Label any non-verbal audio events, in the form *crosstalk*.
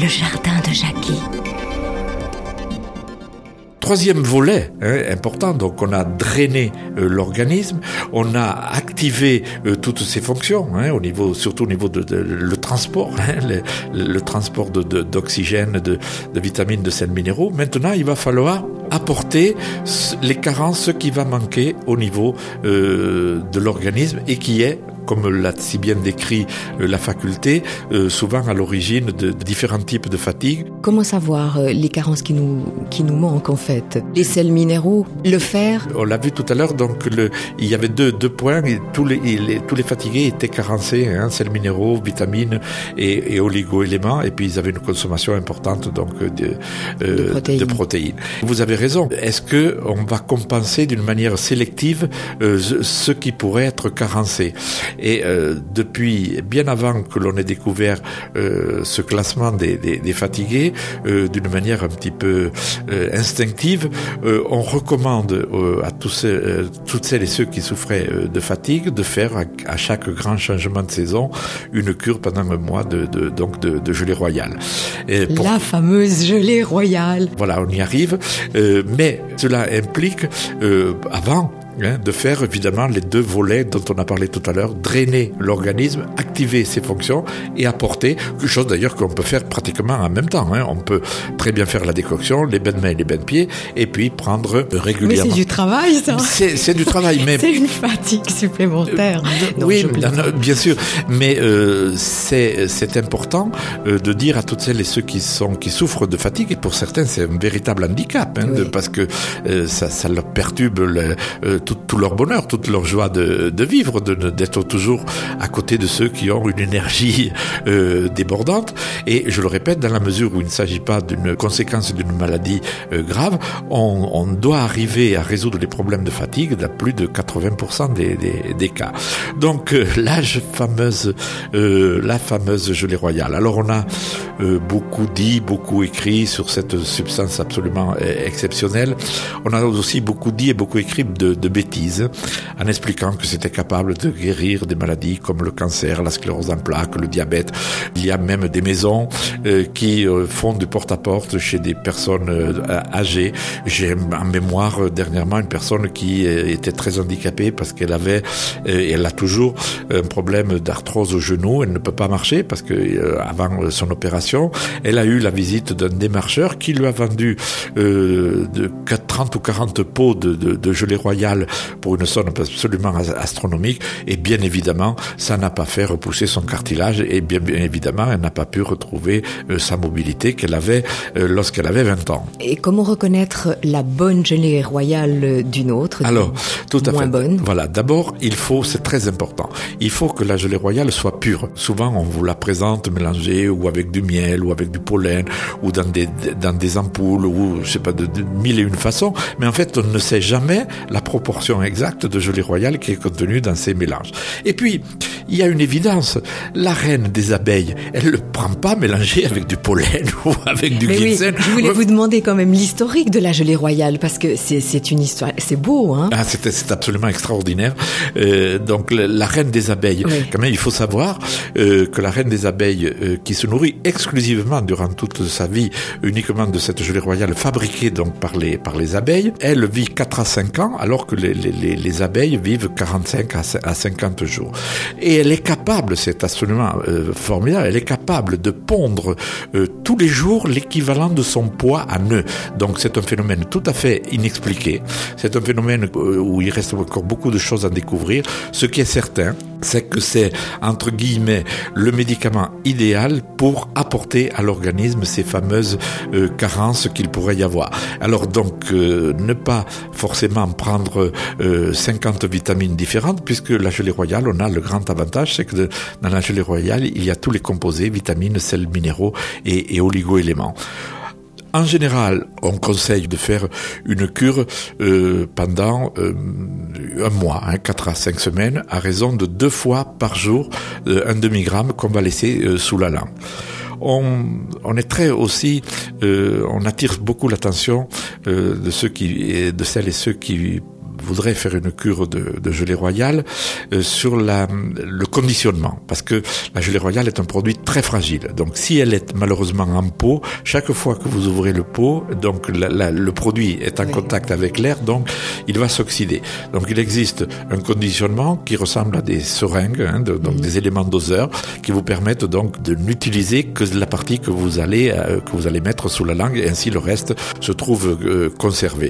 Le jardin de Jackie. Troisième volet hein, important, donc on a drainé euh, l'organisme, on a activé euh, toutes ses fonctions, hein, au niveau, surtout au niveau de, le transport, hein, *laughs* le, transport d'oxygène, de, vitamines, de sels minéraux. Maintenant, il va falloir apporter les carences, ce qui va manquer au niveau euh, de l'organisme et qui est comme l'a si bien décrit euh, la faculté, euh, souvent à l'origine de, différents types de fatigue. Comment savoir euh, les carences qui nous, qui nous manquent en fait? Les sels minéraux, le fer? On l'a vu tout à l'heure, donc le, il y avait deux, deux points, et tous, les, tous les fatigués étaient carencés, hein, sels minéraux, vitamines et, et oligo-éléments, et puis ils avaient une consommation importante donc de, de, protéines. de protéines. Vous avez raison, est-ce que on va compenser d'une manière sélective ce qui pourrait être carencé? Et euh, depuis bien avant que l'on ait découvert euh, ce classement des, des, des fatigués, euh, d'une manière un petit peu euh, instinctive, euh, on recommande à tous, toutes celles et ceux qui souffraient de fatigue de faire à, à, chaque grand changement de saison une cure pendant un mois de, de donc de, de, gelée royale. Et pour... La fameuse gelée royale. Voilà, on y arrive, mais cela implique avant Hein, de faire évidemment les deux volets dont on a parlé tout à l'heure, drainer l'organisme, activer ses fonctions et apporter quelque chose d'ailleurs qu'on peut faire pratiquement en même temps. Hein. On peut très bien faire la décoction, les bains de mains et les bains de pieds, et puis prendre régulièrement. Mais c'est du travail, ça. C'est du travail, mais *laughs* c'est une fatigue supplémentaire. Euh, non, oui, non, bien sûr, mais euh, c'est important euh, de dire à toutes celles et ceux qui sont qui souffrent de fatigue, et pour certains c'est un véritable handicap, hein, oui. de, parce que euh, ça, ça leur perturbe le, euh, tout, tout, leur bonheur, toute leur joie de, de vivre, d'être toujours à côté de ceux qui ont une énergie euh, débordante. Et je le répète, dans la mesure où il ne s'agit pas d'une conséquence d'une maladie euh, grave, on, doit arriver à résoudre les problèmes de fatigue dans plus de 80% des, cas. Donc euh, la fameuse, euh, la fameuse gelée royale. Alors on a beaucoup dit, beaucoup écrit sur cette substance absolument exceptionnelle. On a aussi beaucoup dit et beaucoup écrit de bêtises en expliquant que c'était capable de guérir des maladies comme le cancer, la sclérose en plaques, le diabète. Il y a même des maisons euh, qui euh, font du porte-à-porte -porte chez des personnes euh, âgées. J'ai en mémoire dernièrement une personne qui était très handicapée parce qu'elle avait, et elle a toujours, un problème d'arthrose au genou. Elle ne peut pas marcher parce que avant son opération, elle a eu la visite d'un démarcheur qui lui a vendu de 30 ou 40 pots de, de, de gelée royale pour une somme absolument astronomique et bien évidemment ça n'a pas fait repousser son cartilage et bien, bien évidemment elle n'a pas pu retrouver euh, sa mobilité qu'elle avait euh, lorsqu'elle avait 20 ans. Et comment reconnaître la bonne gelée royale d'une autre Alors, tout à moins fait. bonne? Voilà, d'abord, il faut, c'est très important, il faut que la gelée royale soit pure. Souvent, on vous la présente mélangée ou avec du miel ou avec du pollen ou dans des, dans des ampoules ou je sais pas, de, de mille et une façons, mais en fait, on ne sait jamais la proportion exacte de gelée royale qui est contenue dans ces mélanges. Et puis, il y a une évidence. La reine des abeilles, elle ne le prend pas mélangé avec du pollen *laughs* ou avec du ginseng. Oui, je voulais vous demander quand même l'historique de la gelée royale parce que c'est une histoire, c'est beau, hein Ah, c'est absolument extraordinaire. Euh, donc, la, la, reine des abeilles, oui. quand même, il faut savoir euh, que la reine des abeilles, euh, qui se nourrit exclusivement durant toute sa vie uniquement de cette gelée royale fabriquée donc par les par les abeilles, elle vit 4 à 5 ans alors que les, les, les abeilles vivent 45 à 50 jours. Et elle est capable, c'est absolument euh, formidable, elle est capable de pondre euh, tous les jours l'équivalent de son poids à nœud. Donc c'est un phénomène tout à fait inexpliqué. C'est un phénomène euh, où il reste encore beaucoup de choses à découvrir. Ce qui est certain, c'est que c'est, entre guillemets, le médicament idéal pour apporter à l'organisme ces fameuses euh, carences qu'il pourrait y avoir. Alors donc, euh, ne pas forcément prendre euh, 50 vitamines différentes, puisque la gelée royale, on a le grand avantage, c'est que dans la gelée royale, il y a tous les composés, vitamines, sels minéraux et, et oligo-éléments. En général, on conseille de faire une cure euh, pendant euh, un mois, hein, 4 à 5 semaines, à raison de deux fois par jour, euh, un demi-gramme qu'on va laisser sous la langue. On, on, est très aussi, on attire beaucoup l'attention de ceux qui, de celles et ceux qui voudrait faire une cure de, de gelée royale euh, sur la, le conditionnement, parce que la gelée royale est un produit très fragile. Donc si elle est malheureusement en pot, chaque fois que vous ouvrez le pot, donc le produit est en contact avec l'air, donc il va s'oxyder. Donc il existe un conditionnement qui ressemble à des seringues, hein, donc des éléments doseurs, qui vous permettent donc de n'utiliser que la partie que vous allez euh, que vous allez mettre sous la langue, et ainsi le reste se trouve euh, conservé.